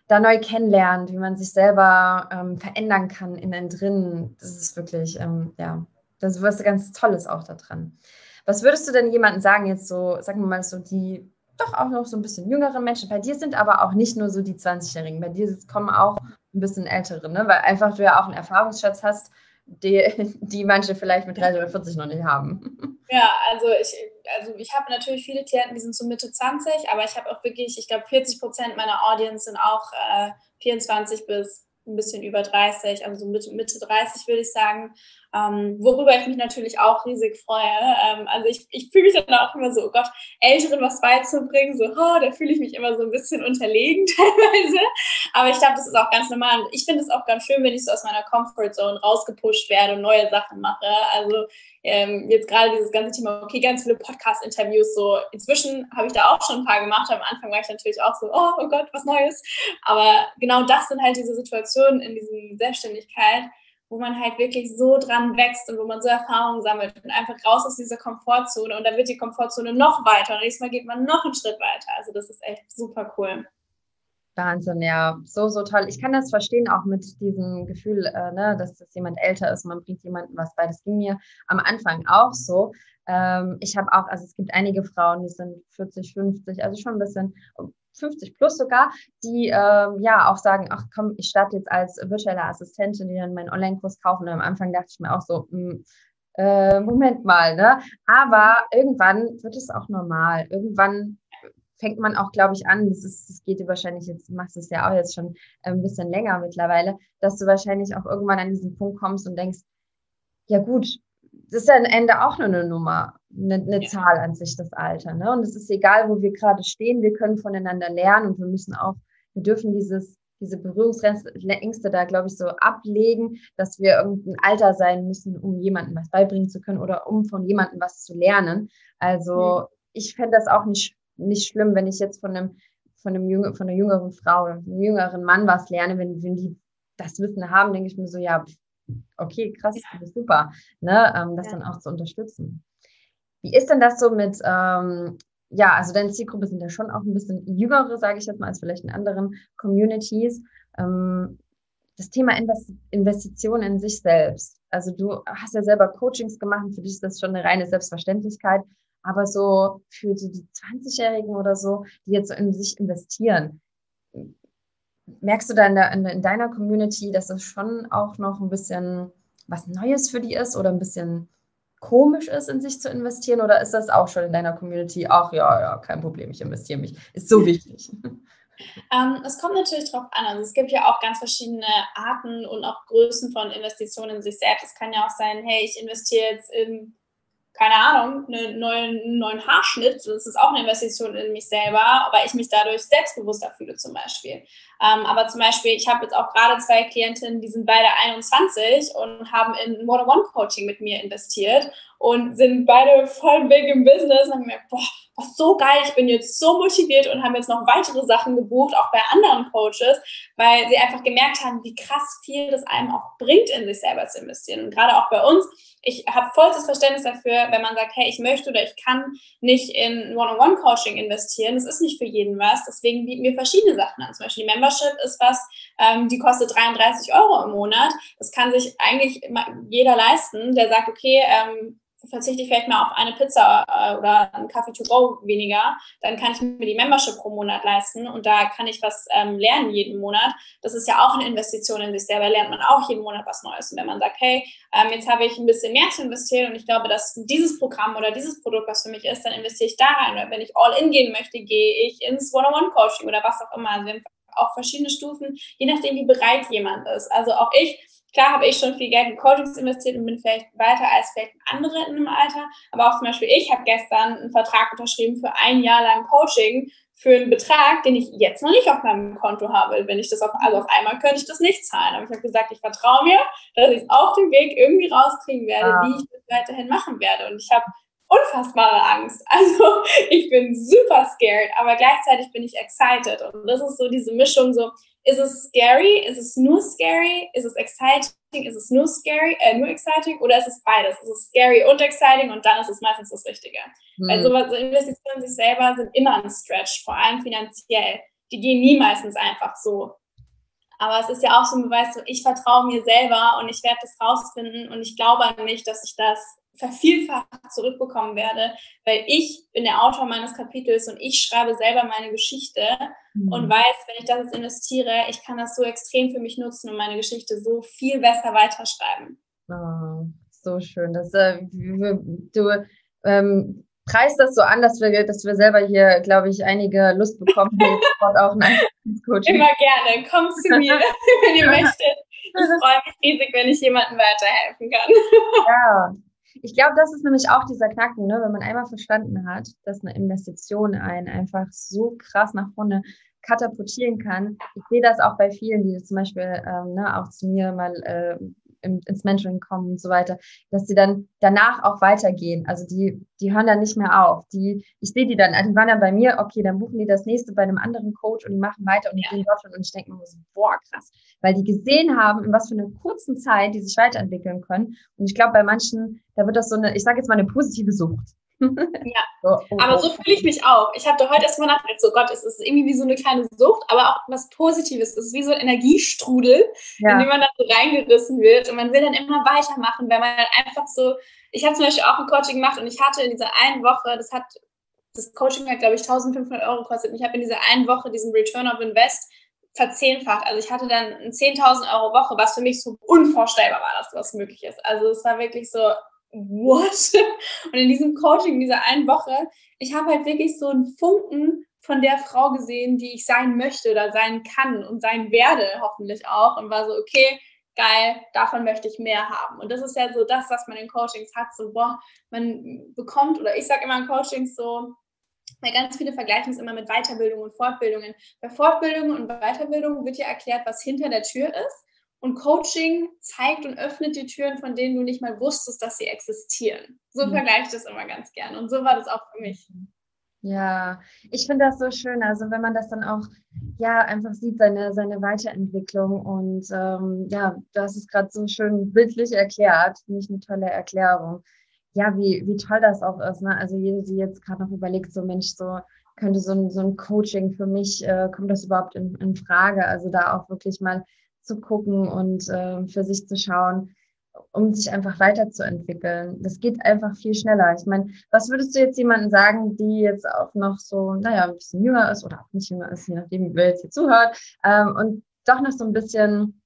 da neu kennenlernt, wie man sich selber ähm, verändern kann innen drin. Das ist wirklich, ähm, ja, das ist was ganz Tolles auch daran. Was würdest du denn jemandem sagen, jetzt so, sagen wir mal so, die doch auch noch so ein bisschen jüngere Menschen, bei dir sind aber auch nicht nur so die 20-Jährigen, bei dir kommen auch ein bisschen ältere, ne? weil einfach du ja auch einen Erfahrungsschatz hast, die, die manche vielleicht mit 30 oder 40 noch nicht haben. Ja, also ich, also ich habe natürlich viele Klienten, die sind so Mitte 20, aber ich habe auch wirklich, ich glaube, 40 Prozent meiner Audience sind auch äh, 24 bis ein bisschen über 30, also Mitte, Mitte 30 würde ich sagen. Ähm, worüber ich mich natürlich auch riesig freue. Ähm, also ich, ich fühle mich dann auch immer so, oh Gott, Älteren was beizubringen, so, oh, da fühle ich mich immer so ein bisschen unterlegen teilweise. Aber ich glaube, das ist auch ganz normal. Und ich finde es auch ganz schön, wenn ich so aus meiner Comfortzone rausgepusht werde und neue Sachen mache. Also ähm, jetzt gerade dieses ganze Thema, okay, ganz viele Podcast-Interviews, so inzwischen habe ich da auch schon ein paar gemacht. Am Anfang war ich natürlich auch so, oh, oh Gott, was Neues. Aber genau das sind halt diese Situationen in dieser Selbstständigkeit, wo man halt wirklich so dran wächst und wo man so Erfahrungen sammelt und einfach raus aus dieser Komfortzone und dann wird die Komfortzone noch weiter und nächstes Mal geht man noch einen Schritt weiter. Also das ist echt super cool. Wahnsinn, ja, so, so toll. Ich kann das verstehen, auch mit diesem Gefühl, äh, ne, dass das jemand älter ist, man bringt jemandem was bei. Das ging mir am Anfang auch so. Ähm, ich habe auch, also es gibt einige Frauen, die sind 40, 50, also schon ein bisschen 50 plus sogar, die ähm, ja auch sagen, ach komm, ich starte jetzt als virtuelle Assistentin, die dann meinen Online-Kurs kaufen. Und am Anfang dachte ich mir auch so, mh, hm, äh, Moment mal, ne? Aber irgendwann wird es auch normal. Irgendwann fängt man auch, glaube ich, an, das, ist, das geht dir wahrscheinlich jetzt, du machst es ja auch jetzt schon ein bisschen länger mittlerweile, dass du wahrscheinlich auch irgendwann an diesen Punkt kommst und denkst, ja gut, das ist ja am Ende auch nur eine Nummer, eine, eine ja. Zahl an sich, das Alter. Ne? Und es ist egal, wo wir gerade stehen, wir können voneinander lernen und wir müssen auch, wir dürfen dieses, diese Berührungsängste da, glaube ich, so ablegen, dass wir irgendein Alter sein müssen, um jemandem was beibringen zu können oder um von jemandem was zu lernen. Also mhm. ich fände das auch nicht, nicht schlimm, wenn ich jetzt von einem, von einem Jüng von einer jüngeren Frau oder einem jüngeren Mann was lerne, wenn, wenn die das Wissen haben, denke ich mir so, ja, okay, krass, ja. super, ne, ähm, das ja. dann auch zu unterstützen. Wie ist denn das so mit, ähm, ja, also deine Zielgruppe sind ja schon auch ein bisschen jüngere, sage ich jetzt mal, als vielleicht in anderen Communities. Ähm, das Thema Invest Investition in sich selbst. Also du hast ja selber Coachings gemacht für dich ist das schon eine reine Selbstverständlichkeit. Aber so für so die 20-Jährigen oder so, die jetzt so in sich investieren, merkst du da in, der, in, in deiner Community, dass das schon auch noch ein bisschen was Neues für die ist oder ein bisschen komisch ist, in sich zu investieren? Oder ist das auch schon in deiner Community? Ach ja, ja, kein Problem, ich investiere mich. Ist so wichtig. Ähm, es kommt natürlich darauf an. Also es gibt ja auch ganz verschiedene Arten und auch Größen von Investitionen in sich selbst. Es kann ja auch sein, hey, ich investiere jetzt in keine Ahnung, einen neuen, neuen Haarschnitt. Das ist auch eine Investition in mich selber, weil ich mich dadurch selbstbewusster fühle zum Beispiel. Ähm, aber zum Beispiel, ich habe jetzt auch gerade zwei Klientinnen, die sind beide 21 und haben in One-on-One-Coaching mit mir investiert und sind beide voll big im Business und haben mir, boah, was so geil, ich bin jetzt so motiviert und haben jetzt noch weitere Sachen gebucht, auch bei anderen Coaches, weil sie einfach gemerkt haben, wie krass viel das einem auch bringt, in sich selber zu investieren. Und gerade auch bei uns, ich habe vollstes Verständnis dafür, wenn man sagt, hey, ich möchte oder ich kann nicht in One-on-One-Coaching investieren. Das ist nicht für jeden was. Deswegen bieten wir verschiedene Sachen an. Zum Beispiel die Membership ist was, ähm, die kostet 33 Euro im Monat. Das kann sich eigentlich jeder leisten, der sagt, okay, ähm, verzichte ich vielleicht mal auf eine Pizza äh, oder einen Kaffee to go weniger, dann kann ich mir die Membership pro Monat leisten und da kann ich was ähm, lernen jeden Monat. Das ist ja auch eine Investition in sich selber, lernt man auch jeden Monat was Neues. Und wenn man sagt, hey, ähm, jetzt habe ich ein bisschen mehr zu investieren und ich glaube, dass dieses Programm oder dieses Produkt was für mich ist, dann investiere ich da rein. Oder wenn ich all in gehen möchte, gehe ich ins One-on-One-Coaching oder was auch immer. Also wir haben auch verschiedene Stufen, je nachdem, wie bereit jemand ist. Also auch ich Klar habe ich schon viel Geld in Coachings investiert und bin vielleicht weiter als vielleicht andere in einem Alter. Aber auch zum Beispiel ich habe gestern einen Vertrag unterschrieben für ein Jahr lang Coaching für einen Betrag, den ich jetzt noch nicht auf meinem Konto habe. Wenn ich das auf, also auf einmal könnte ich das nicht zahlen. Aber ich habe gesagt, ich vertraue mir, dass ich es auf dem Weg irgendwie rauskriegen werde, ja. wie ich das weiterhin machen werde. Und ich habe unfassbare Angst. Also ich bin super scared, aber gleichzeitig bin ich excited. Und das ist so diese Mischung so, ist es scary? Ist es nur scary? Ist es exciting? Ist es nur scary, äh, nur exciting? Oder ist es beides? Ist es scary und exciting und dann ist es meistens das Richtige? Mhm. Weil sowas, so Investitionen in sich selber sind immer ein Stretch, vor allem finanziell. Die gehen nie meistens einfach so. Aber es ist ja auch so ein Beweis, so, ich vertraue mir selber und ich werde das rausfinden und ich glaube an mich, dass ich das vervielfacht zurückbekommen werde, weil ich bin der Autor meines Kapitels und ich schreibe selber meine Geschichte mhm. und weiß, wenn ich das jetzt investiere, ich kann das so extrem für mich nutzen und meine Geschichte so viel besser weiterschreiben. Oh, so schön. Das, äh, du ähm, preist das so an, dass wir, dass wir selber hier, glaube ich, einige Lust bekommen, auch ein Coaching. Immer gerne, komm zu mir, wenn ihr möchtet. Ich freue mich riesig, wenn ich jemandem weiterhelfen kann. Ja, ich glaube, das ist nämlich auch dieser Knacken, ne? wenn man einmal verstanden hat, dass eine Investition einen einfach so krass nach vorne katapultieren kann. Ich sehe das auch bei vielen, die zum Beispiel ähm, ne, auch zu mir mal äh, ins Mentoring kommen und so weiter, dass sie dann danach auch weitergehen. Also die, die hören dann nicht mehr auf. Die, ich sehe die dann, die waren dann bei mir, okay, dann buchen die das nächste bei einem anderen Coach und die machen weiter und die gehen dort und ich denke mir so, boah, krass. Weil die gesehen haben, in was für einer kurzen Zeit die sich weiterentwickeln können. Und ich glaube, bei manchen, da wird das so eine, ich sage jetzt mal eine positive Sucht. Ja, so, oh, aber so fühle ich mich auch. Ich habe da heute erstmal nachgedacht, so Gott, es ist irgendwie wie so eine kleine Sucht, aber auch was Positives. Es ist wie so ein Energiestrudel, ja. in den man dann so reingerissen wird und man will dann immer weitermachen, weil man einfach so, ich habe zum Beispiel auch ein Coaching gemacht und ich hatte in dieser einen Woche, das hat, das Coaching hat, glaube ich, 1500 Euro gekostet und ich habe in dieser einen Woche diesen Return of Invest verzehnfacht. Also ich hatte dann eine 10.000 Euro Woche, was für mich so unvorstellbar war, dass das möglich ist. Also es war wirklich so, what? Und in diesem Coaching, in dieser einen Woche, ich habe halt wirklich so einen Funken von der Frau gesehen, die ich sein möchte oder sein kann und sein werde, hoffentlich auch. Und war so, okay, geil, davon möchte ich mehr haben. Und das ist ja so das, was man in Coachings hat, so, boah, man bekommt, oder ich sage immer in Coachings so, weil ganz viele vergleichen es immer mit Weiterbildung und Fortbildungen. Bei Fortbildungen und Weiterbildungen wird ja erklärt, was hinter der Tür ist. Und Coaching zeigt und öffnet die Türen, von denen du nicht mal wusstest, dass sie existieren. So mhm. vergleiche ich das immer ganz gern. Und so war das auch für mich. Ja, ich finde das so schön. Also wenn man das dann auch ja einfach sieht, seine, seine Weiterentwicklung. Und ähm, ja, du hast es gerade so schön bildlich erklärt. Finde ich eine tolle Erklärung. Ja, wie, wie toll das auch ist. Ne? Also jede, die jetzt gerade noch überlegt, so Mensch, so könnte so ein, so ein Coaching für mich, äh, kommt das überhaupt in, in Frage? Also da auch wirklich mal zu gucken und äh, für sich zu schauen, um sich einfach weiterzuentwickeln. Das geht einfach viel schneller. Ich meine, was würdest du jetzt jemandem sagen, die jetzt auch noch so, naja, ein bisschen jünger ist oder auch nicht jünger ist, je nachdem, wer jetzt hier zuhört, ähm, und doch noch so ein bisschen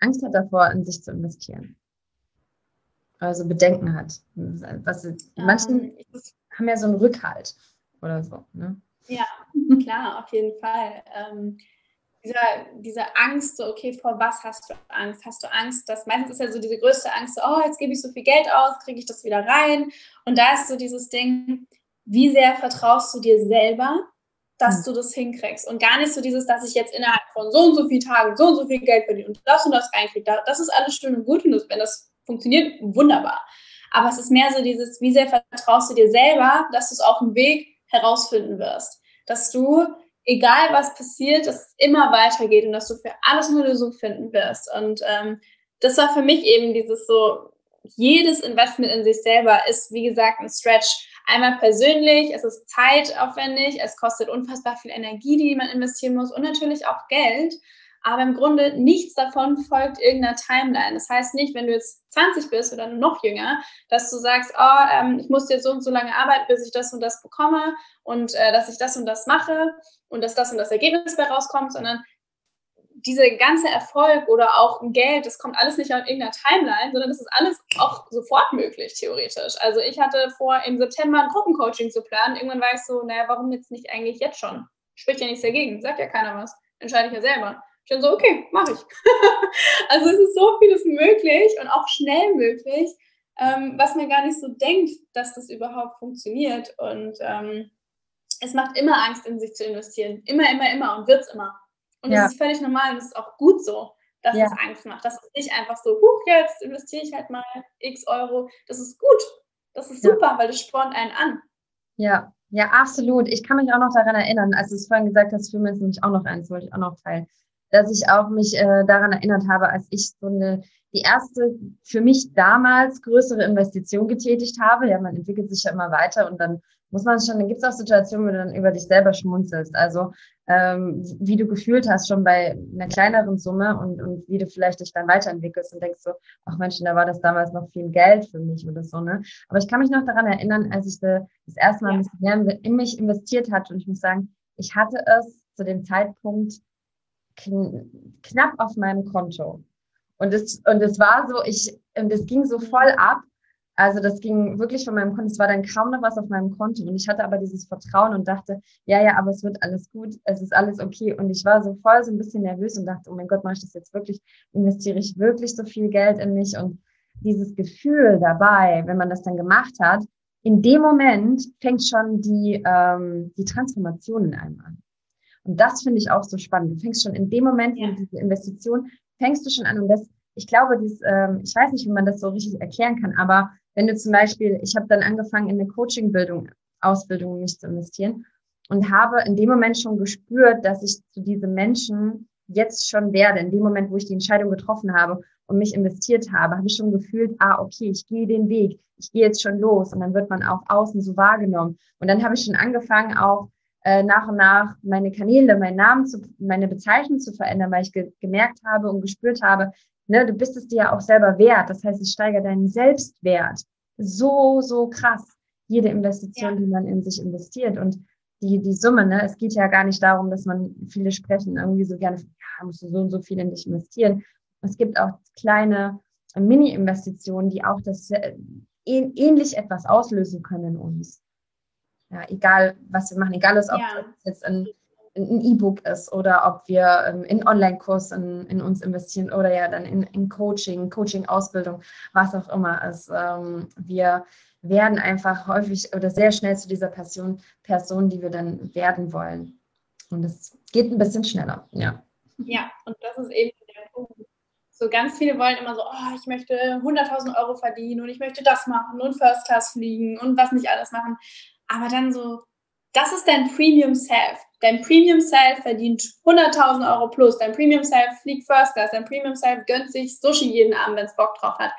Angst hat davor, in sich zu investieren? also Bedenken hat. Was, manche ähm, haben ja so einen Rückhalt oder so. Ne? Ja, klar, auf jeden Fall. Ähm, dieser, diese Angst, so, okay, vor was hast du Angst? Hast du Angst, dass meistens ist ja so diese größte Angst, so, oh, jetzt gebe ich so viel Geld aus, kriege ich das wieder rein? Und da ist so dieses Ding, wie sehr vertraust du dir selber, dass hm. du das hinkriegst? Und gar nicht so dieses, dass ich jetzt innerhalb von so und so vielen Tagen so und so viel Geld verdiene und das und das reinkriege. Das ist alles schön und gut und wenn das funktioniert, wunderbar. Aber es ist mehr so dieses, wie sehr vertraust du dir selber, dass du es auf dem Weg herausfinden wirst. Dass du, egal was passiert, dass es immer weitergeht und dass du für alles eine Lösung finden wirst. Und ähm, das war für mich eben dieses so, jedes Investment in sich selber ist, wie gesagt, ein Stretch. Einmal persönlich, es ist zeitaufwendig, es kostet unfassbar viel Energie, die man investieren muss und natürlich auch Geld. Aber im Grunde nichts davon folgt irgendeiner Timeline. Das heißt nicht, wenn du jetzt 20 bist oder noch jünger, dass du sagst, oh, ähm, ich muss jetzt so und so lange arbeiten, bis ich das und das bekomme und äh, dass ich das und das mache und dass das und das Ergebnis dabei rauskommt, sondern dieser ganze Erfolg oder auch Geld, das kommt alles nicht auf irgendeiner Timeline, sondern das ist alles auch sofort möglich, theoretisch. Also ich hatte vor, im September ein Gruppencoaching zu planen. Irgendwann war ich so, naja, warum jetzt nicht eigentlich jetzt schon? Spricht ja nichts dagegen, sagt ja keiner was. Entscheide ich ja selber. Ich bin so, okay, mache ich. also es ist so vieles möglich und auch schnell möglich, ähm, was man gar nicht so denkt, dass das überhaupt funktioniert. Und ähm, es macht immer Angst, in sich zu investieren. Immer, immer, immer und wird es immer. Und ja. das ist völlig normal und das ist auch gut so, dass ja. es Angst macht. Das ist nicht einfach so, huch, jetzt investiere ich halt mal x Euro. Das ist gut. Das ist super, ja. weil das spornt einen an. Ja, ja, absolut. Ich kann mich auch noch daran erinnern, als du es vorhin gesagt hast, für mich ist nämlich auch noch eins, wollte ich auch noch teilen dass ich auch mich äh, daran erinnert habe, als ich so eine, die erste für mich damals größere Investition getätigt habe. Ja, man entwickelt sich ja immer weiter und dann muss man schon, dann gibt es auch Situationen, wo du dann über dich selber schmunzelst. Also ähm, wie du gefühlt hast, schon bei einer kleineren Summe und, und wie du vielleicht dich dann weiterentwickelst und denkst so, ach Mensch, da war das damals noch viel Geld für mich oder so, ne? Aber ich kann mich noch daran erinnern, als ich das erste Mal ein bisschen mehr in mich investiert hatte und ich muss sagen, ich hatte es zu dem Zeitpunkt knapp auf meinem Konto. Und es, und es war so, ich, und es ging so voll ab. Also das ging wirklich von meinem Konto. Es war dann kaum noch was auf meinem Konto. Und ich hatte aber dieses Vertrauen und dachte, ja, ja, aber es wird alles gut. Es ist alles okay. Und ich war so voll so ein bisschen nervös und dachte, oh mein Gott, mache ich das jetzt wirklich? Investiere ich wirklich so viel Geld in mich? Und dieses Gefühl dabei, wenn man das dann gemacht hat, in dem Moment fängt schon die, ähm, die Transformation in einem an. Und das finde ich auch so spannend. Du fängst schon in dem Moment, ja. diese Investition, fängst du schon an. Und das, ich glaube, dies, ähm, ich weiß nicht, wie man das so richtig erklären kann, aber wenn du zum Beispiel, ich habe dann angefangen, in eine Coaching-Bildung, Ausbildung mich zu investieren und habe in dem Moment schon gespürt, dass ich zu diesen Menschen jetzt schon werde. In dem Moment, wo ich die Entscheidung getroffen habe und mich investiert habe, habe ich schon gefühlt, ah, okay, ich gehe den Weg, ich gehe jetzt schon los und dann wird man auch außen so wahrgenommen. Und dann habe ich schon angefangen, auch äh, nach und nach meine Kanäle, meinen Namen, zu, meine Bezeichnung zu verändern, weil ich ge gemerkt habe und gespürt habe, ne, du bist es dir ja auch selber wert. Das heißt, es steigert deinen Selbstwert so, so krass. Jede Investition, ja. die man in sich investiert und die, die Summe, ne, es geht ja gar nicht darum, dass man viele sprechen irgendwie so gerne, ja, musst du so und so viel in dich investieren. Es gibt auch kleine Mini-Investitionen, die auch das äh, ähnlich etwas auslösen können in uns ja, egal was wir machen, egal ob ja. es jetzt ein ein E-Book ist oder ob wir ähm, in Online-Kurs in, in, uns investieren oder ja dann in, in Coaching, Coaching-Ausbildung, was auch immer ist. Ähm, wir werden einfach häufig oder sehr schnell zu dieser Person, Person, die wir dann werden wollen. Und es geht ein bisschen schneller, ja. Ja, und das ist eben der Punkt. So ganz viele wollen immer so, oh, ich möchte 100.000 Euro verdienen und ich möchte das machen und First Class fliegen und was nicht alles machen aber dann so, das ist dein Premium Self. Dein Premium Self verdient 100.000 Euro plus. Dein Premium Self fliegt First Class. Dein Premium Self gönnt sich Sushi jeden Abend, wenn es Bock drauf hat.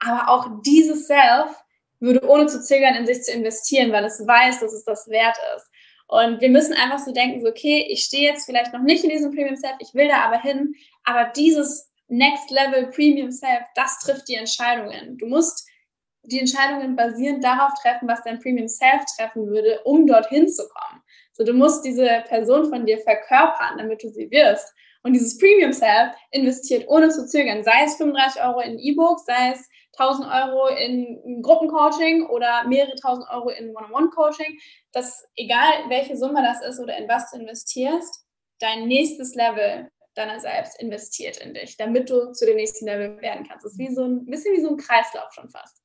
Aber auch dieses Self würde ohne zu zögern in sich zu investieren, weil es weiß, dass es das wert ist. Und wir müssen einfach so denken, so, okay, ich stehe jetzt vielleicht noch nicht in diesem Premium Self, ich will da aber hin, aber dieses Next Level Premium Self, das trifft die Entscheidungen. Du musst die Entscheidungen basierend darauf treffen, was dein Premium Self treffen würde, um dorthin zu kommen. So, du musst diese Person von dir verkörpern, damit du sie wirst. Und dieses Premium Self investiert ohne zu zögern, sei es 35 Euro in E-Book, sei es 1000 Euro in Gruppencoaching oder mehrere tausend Euro in One-on-One-Coaching, dass egal welche Summe das ist oder in was du investierst, dein nächstes Level deiner selbst investiert in dich, damit du zu dem nächsten Level werden kannst. Das ist wie so ein bisschen wie so ein Kreislauf schon fast.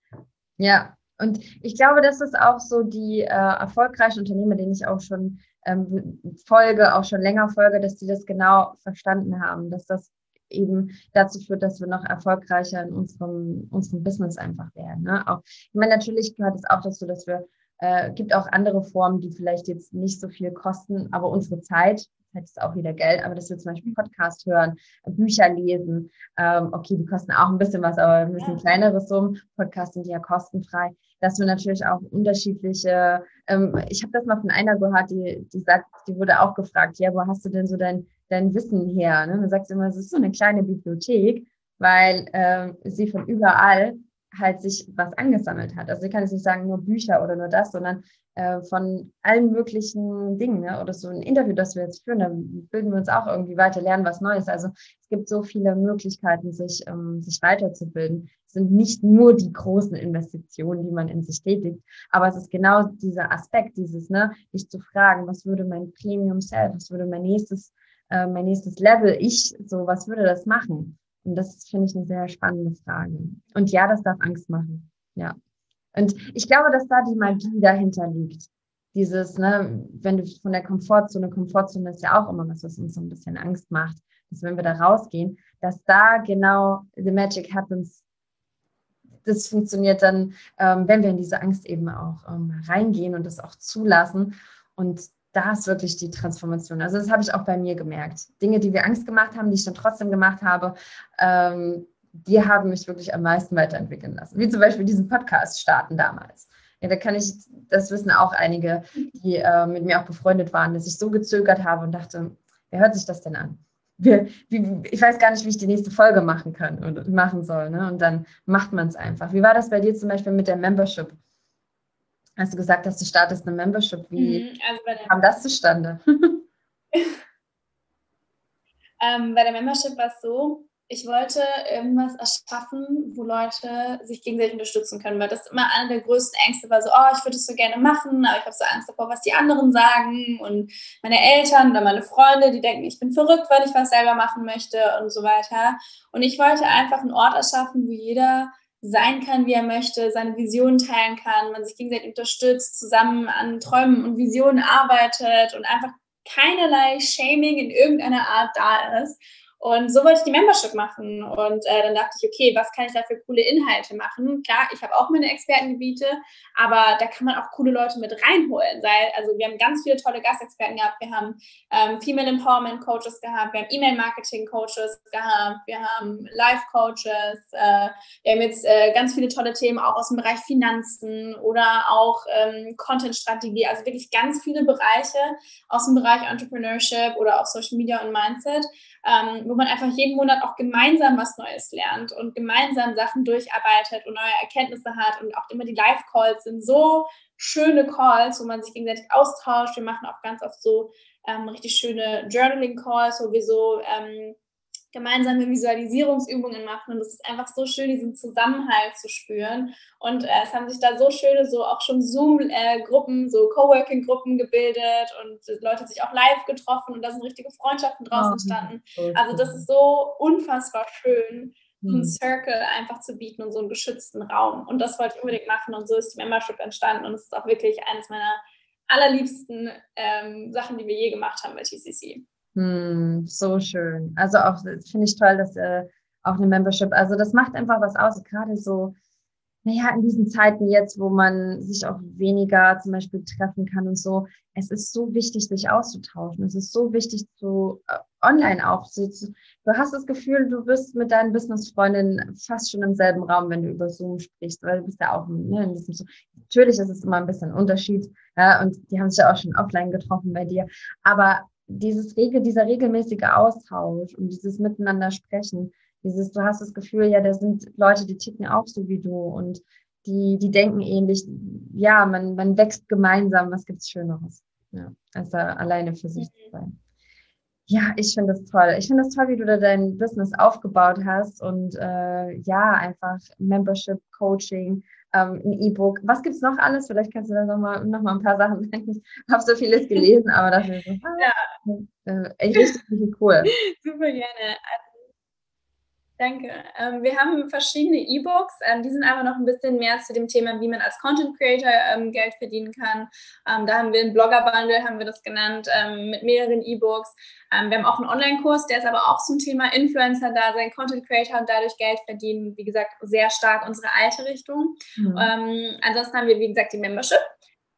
Ja, und ich glaube, das ist auch so die äh, erfolgreichen Unternehmer, denen ich auch schon ähm, folge, auch schon länger folge, dass die das genau verstanden haben, dass das eben dazu führt, dass wir noch erfolgreicher in unserem, unserem Business einfach werden. Ne? Auch, ich meine, natürlich gehört es auch dazu, dass wir, äh, gibt auch andere Formen, die vielleicht jetzt nicht so viel kosten, aber unsere Zeit, Zeit ist auch wieder Geld, aber dass wir zum Beispiel Podcast hören, Bücher lesen, ähm, okay, die kosten auch ein bisschen was, aber ein bisschen kleinere Summen. Podcasts sind ja kostenfrei dass wir natürlich auch unterschiedliche, ähm, ich habe das mal von einer gehört, die, die sagt, die wurde auch gefragt, ja, wo hast du denn so dein, dein Wissen her? Ne? Du sagst immer, es ist so eine kleine Bibliothek, weil äh, sie von überall halt sich was angesammelt hat. Also sie kann jetzt nicht sagen, nur Bücher oder nur das, sondern äh, von allen möglichen Dingen. Ne? Oder so ein Interview, das wir jetzt führen, dann bilden wir uns auch irgendwie weiter, lernen was Neues. Also es gibt so viele Möglichkeiten, sich, ähm, sich weiterzubilden. Es sind nicht nur die großen Investitionen, die man in sich tätigt, aber es ist genau dieser Aspekt, dieses, ne, dich zu fragen, was würde mein Premium Self, was würde mein nächstes, äh, mein nächstes Level, ich, so, was würde das machen? Und das finde ich eine sehr spannende Frage. Und ja, das darf Angst machen. Ja. Und ich glaube, dass da die Magie dahinter liegt. Dieses, ne, wenn du von der Komfortzone, Komfortzone ist ja auch immer was, was uns so ein bisschen Angst macht, dass wenn wir da rausgehen, dass da genau the magic happens. Das funktioniert dann, ähm, wenn wir in diese Angst eben auch ähm, reingehen und das auch zulassen. Und da ist wirklich die Transformation. Also das habe ich auch bei mir gemerkt. Dinge, die wir Angst gemacht haben, die ich dann trotzdem gemacht habe, ähm, die haben mich wirklich am meisten weiterentwickeln lassen. Wie zum Beispiel diesen Podcast starten damals. Ja, da kann ich, das wissen auch einige, die äh, mit mir auch befreundet waren, dass ich so gezögert habe und dachte, wer hört sich das denn an? Wie, wie, ich weiß gar nicht, wie ich die nächste Folge machen kann und machen soll. Ne? Und dann macht man es einfach. Wie war das bei dir zum Beispiel mit der Membership? Hast du gesagt, dass du startest eine Membership? Wie mhm, also kam das zustande? ähm, bei der Membership war es so, ich wollte irgendwas erschaffen, wo Leute sich gegenseitig unterstützen können, weil das immer eine der größten Ängste war, so, oh, ich würde es so gerne machen, aber ich habe so Angst davor, was die anderen sagen und meine Eltern oder meine Freunde, die denken, ich bin verrückt, weil ich was selber machen möchte und so weiter. Und ich wollte einfach einen Ort erschaffen, wo jeder sein kann, wie er möchte, seine Visionen teilen kann, man sich gegenseitig unterstützt, zusammen an Träumen und Visionen arbeitet und einfach keinerlei Shaming in irgendeiner Art da ist. Und so wollte ich die Membership machen. Und äh, dann dachte ich, okay, was kann ich da für coole Inhalte machen? Klar, ich habe auch meine Expertengebiete, aber da kann man auch coole Leute mit reinholen. Sei, also wir haben ganz viele tolle Gastexperten gehabt. Wir haben ähm, Female Empowerment Coaches gehabt, wir haben E-Mail-Marketing Coaches gehabt, wir haben Life Coaches, äh, wir haben jetzt äh, ganz viele tolle Themen auch aus dem Bereich Finanzen oder auch ähm, Content-Strategie. Also wirklich ganz viele Bereiche aus dem Bereich Entrepreneurship oder auch Social Media und Mindset ähm, wo man einfach jeden Monat auch gemeinsam was Neues lernt und gemeinsam Sachen durcharbeitet und neue Erkenntnisse hat und auch immer die Live-Calls sind so schöne Calls, wo man sich gegenseitig austauscht. Wir machen auch ganz oft so ähm, richtig schöne Journaling-Calls, wo wir so ähm, gemeinsame Visualisierungsübungen machen. Und es ist einfach so schön, diesen Zusammenhalt zu spüren. Und äh, es haben sich da so schöne, so auch schon Zoom-Gruppen, so Coworking-Gruppen gebildet und Leute sich auch live getroffen und da sind richtige Freundschaften draus oh, entstanden. Also das ist so unfassbar schön, so einen hm. Circle einfach zu bieten und so einen geschützten Raum. Und das wollte ich unbedingt machen und so ist die Membership entstanden und es ist auch wirklich eines meiner allerliebsten ähm, Sachen, die wir je gemacht haben bei TCC. Hm, so schön. Also auch finde ich toll, dass äh, auch eine Membership, also das macht einfach was aus, gerade so, naja, in diesen Zeiten jetzt, wo man sich auch weniger zum Beispiel treffen kann und so, es ist so wichtig, sich auszutauschen. Es ist so wichtig, zu äh, online auch. So, zu, du hast das Gefühl, du bist mit deinen Business-Freundinnen fast schon im selben Raum, wenn du über Zoom sprichst, weil du bist ja auch ne, in diesem so. Natürlich ist es immer ein bisschen Unterschied, ja, und die haben sich ja auch schon offline getroffen bei dir. Aber dieses Regel, dieser regelmäßige Austausch und dieses Miteinander sprechen, dieses, du hast das Gefühl, ja, da sind Leute, die ticken auch so wie du und die, die denken ähnlich. Ja, man, man wächst gemeinsam. Was gibt's Schöneres? Ja, als alleine für sich zu sein. Ja, ich finde das toll. Ich finde das toll, wie du da dein Business aufgebaut hast und äh, ja, einfach Membership, Coaching, ähm, ein E-Book. Was gibt es noch alles? Vielleicht kannst du da nochmal noch mal ein paar Sachen sagen. Ich habe so vieles gelesen, aber das ist so, ja. äh, echt richtig cool. Super gerne. Danke. Ähm, wir haben verschiedene E-Books. Ähm, die sind aber noch ein bisschen mehr zu dem Thema, wie man als Content Creator ähm, Geld verdienen kann. Ähm, da haben wir einen Blogger-Bundle, haben wir das genannt, ähm, mit mehreren E-Books. Ähm, wir haben auch einen Online-Kurs, der ist aber auch zum Thema Influencer da, sein Content Creator und dadurch Geld verdienen. Wie gesagt, sehr stark unsere alte Richtung. Mhm. ansonsten haben wir, wie gesagt, die Membership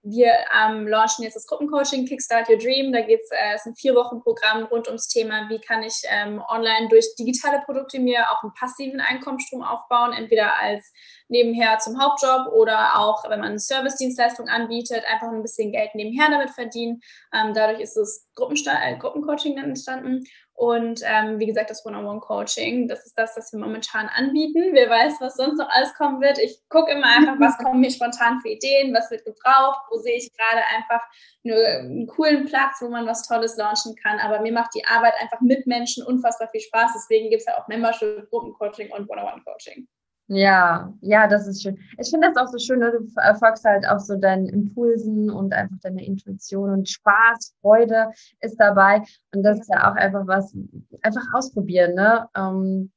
wir ähm, launchen jetzt das Gruppencoaching Kickstart Your Dream. Da geht äh, es, ist ein vier Wochen Programm rund ums Thema, wie kann ich ähm, online durch digitale Produkte mir auch einen passiven Einkommensstrom aufbauen, entweder als nebenher zum Hauptjob oder auch, wenn man eine Service-Dienstleistung anbietet, einfach ein bisschen Geld nebenher damit verdienen. Ähm, dadurch ist das äh, Gruppencoaching dann entstanden. Und ähm, wie gesagt, das One-on-One-Coaching, das ist das, was wir momentan anbieten. Wer weiß, was sonst noch alles kommen wird. Ich gucke immer einfach, was kommen mir spontan für Ideen, was wird gebraucht, wo sehe ich gerade einfach nur einen coolen Platz, wo man was Tolles launchen kann. Aber mir macht die Arbeit einfach mit Menschen unfassbar viel Spaß. Deswegen gibt es ja auch Membership, Gruppencoaching und One-on-One-Coaching. Ja, ja, das ist schön. Ich finde das auch so schön, ne? du erfolgst halt auch so deinen Impulsen und einfach deine Intuition und Spaß, Freude ist dabei. Und das ist ja auch einfach was, einfach ausprobieren, ne? Ähm,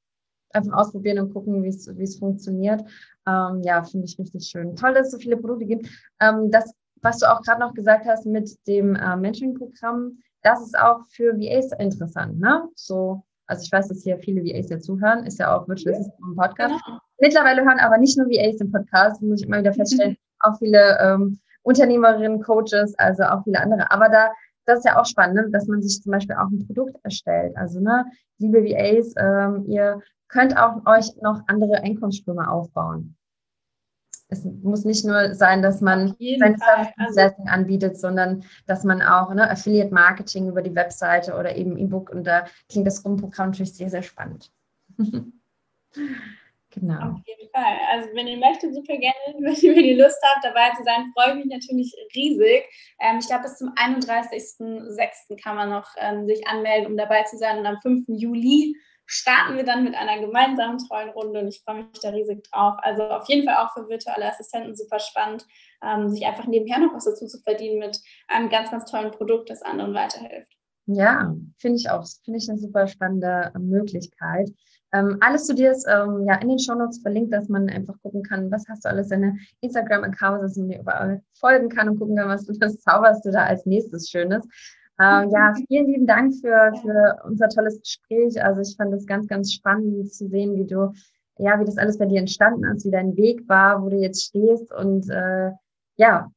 einfach ausprobieren und gucken, wie es funktioniert. Ähm, ja, finde ich richtig schön. Toll, dass es so viele Produkte gibt. Ähm, das, was du auch gerade noch gesagt hast mit dem äh, Mentoring-Programm, das ist auch für VAs interessant, ne? So, also ich weiß, dass hier viele VAs ja zuhören, ist ja auch Virtual Assistant Podcast. Genau. Mittlerweile hören aber nicht nur VAs den Podcast, muss ich immer wieder feststellen, auch viele ähm, Unternehmerinnen, Coaches, also auch viele andere. Aber da, das ist ja auch spannend, ne? dass man sich zum Beispiel auch ein Produkt erstellt. Also, ne, liebe VAs, ähm, ihr könnt auch euch noch andere Einkommensströme aufbauen. Es muss nicht nur sein, dass man seine Service-Dienstleistung also, anbietet, sondern dass man auch ne, Affiliate-Marketing über die Webseite oder eben E-Book und da klingt das Rumprogramm natürlich sehr, sehr spannend. Genau. Auf jeden Fall. Also wenn ihr möchtet, super gerne, wenn ihr Lust habt, dabei zu sein, freue ich mich natürlich riesig. Ähm, ich glaube, bis zum 31.06. kann man noch ähm, sich anmelden, um dabei zu sein. Und am 5. Juli starten wir dann mit einer gemeinsamen tollen Runde und ich freue mich da riesig drauf. Also auf jeden Fall auch für virtuelle Assistenten super spannend, ähm, sich einfach nebenher noch was dazu zu verdienen mit einem ganz, ganz tollen Produkt, das anderen weiterhilft. Ja, finde ich auch. Finde ich eine super spannende Möglichkeit. Ähm, alles zu dir ist ähm, ja in den Shownotes verlinkt, dass man einfach gucken kann, was hast du alles in der Instagram-Account, dass man mir überall folgen kann und gucken kann, was du das zauberst du da als nächstes Schönes. Ähm, ja, vielen lieben Dank für, für unser tolles Gespräch. Also ich fand es ganz, ganz spannend zu sehen, wie du, ja, wie das alles bei dir entstanden ist, wie dein Weg war, wo du jetzt stehst und äh, ja,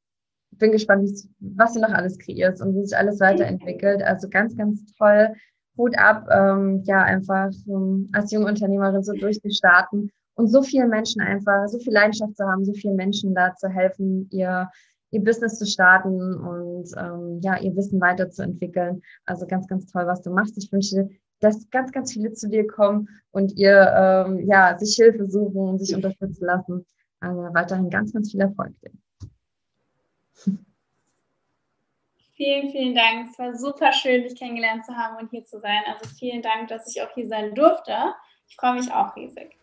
bin gespannt, was du noch alles kreierst und wie sich alles weiterentwickelt. Also ganz, ganz toll. Hut ab, ähm, ja, einfach um, als junge Unternehmerin so durchzustarten und so vielen Menschen einfach, so viel Leidenschaft zu haben, so vielen Menschen da zu helfen, ihr, ihr Business zu starten und ähm, ja, ihr Wissen weiterzuentwickeln. Also ganz, ganz toll, was du machst. Ich wünsche, dass ganz, ganz viele zu dir kommen und ihr ähm, ja, sich Hilfe suchen und sich unterstützen lassen. Also weiterhin ganz, ganz viel Erfolg. Dir. Vielen, vielen Dank. Es war super schön, dich kennengelernt zu haben und hier zu sein. Also vielen Dank, dass ich auch hier sein durfte. Ich freue mich auch riesig.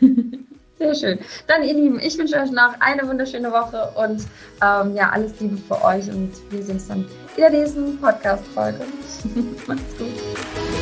Sehr schön. Dann, ihr Lieben, ich wünsche euch noch eine wunderschöne Woche und ähm, ja, alles Liebe für euch und wir sehen uns dann in der nächsten Podcast-Folge. Macht's gut.